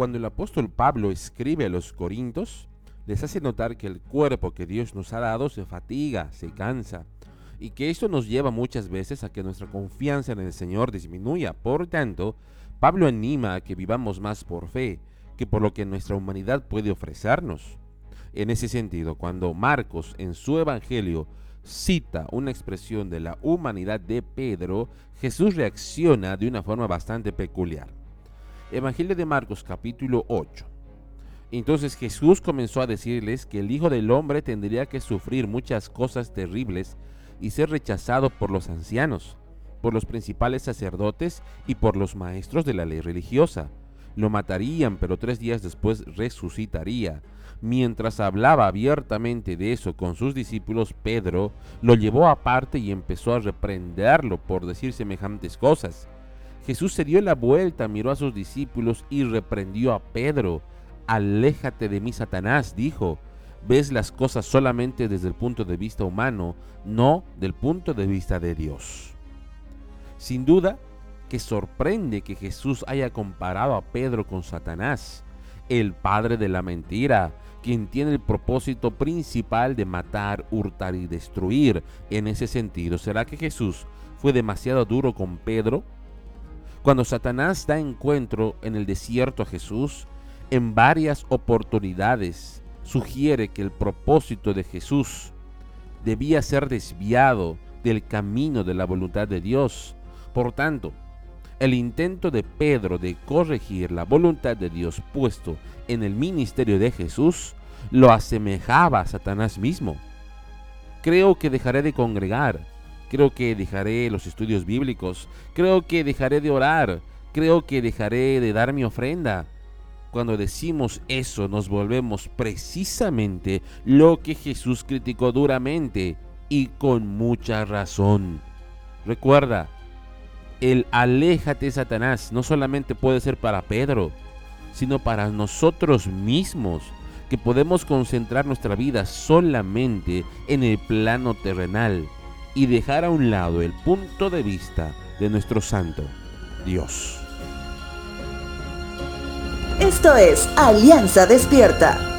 Cuando el apóstol Pablo escribe a los Corintios, les hace notar que el cuerpo que Dios nos ha dado se fatiga, se cansa, y que esto nos lleva muchas veces a que nuestra confianza en el Señor disminuya. Por tanto, Pablo anima a que vivamos más por fe que por lo que nuestra humanidad puede ofrecernos. En ese sentido, cuando Marcos en su Evangelio cita una expresión de la humanidad de Pedro, Jesús reacciona de una forma bastante peculiar. Evangelio de Marcos capítulo 8. Entonces Jesús comenzó a decirles que el Hijo del Hombre tendría que sufrir muchas cosas terribles y ser rechazado por los ancianos, por los principales sacerdotes y por los maestros de la ley religiosa. Lo matarían, pero tres días después resucitaría. Mientras hablaba abiertamente de eso con sus discípulos, Pedro lo llevó aparte y empezó a reprenderlo por decir semejantes cosas. Jesús se dio la vuelta, miró a sus discípulos y reprendió a Pedro. Aléjate de mí, Satanás, dijo. Ves las cosas solamente desde el punto de vista humano, no del punto de vista de Dios. Sin duda que sorprende que Jesús haya comparado a Pedro con Satanás, el padre de la mentira, quien tiene el propósito principal de matar, hurtar y destruir. En ese sentido, ¿será que Jesús fue demasiado duro con Pedro? Cuando Satanás da encuentro en el desierto a Jesús, en varias oportunidades sugiere que el propósito de Jesús debía ser desviado del camino de la voluntad de Dios. Por tanto, el intento de Pedro de corregir la voluntad de Dios puesto en el ministerio de Jesús lo asemejaba a Satanás mismo. Creo que dejaré de congregar, creo que dejaré los estudios bíblicos, creo que dejaré de orar, creo que dejaré de dar mi ofrenda. Cuando decimos eso nos volvemos precisamente lo que Jesús criticó duramente y con mucha razón. Recuerda, el aléjate Satanás no solamente puede ser para Pedro, sino para nosotros mismos, que podemos concentrar nuestra vida solamente en el plano terrenal y dejar a un lado el punto de vista de nuestro santo Dios. Esto es Alianza Despierta.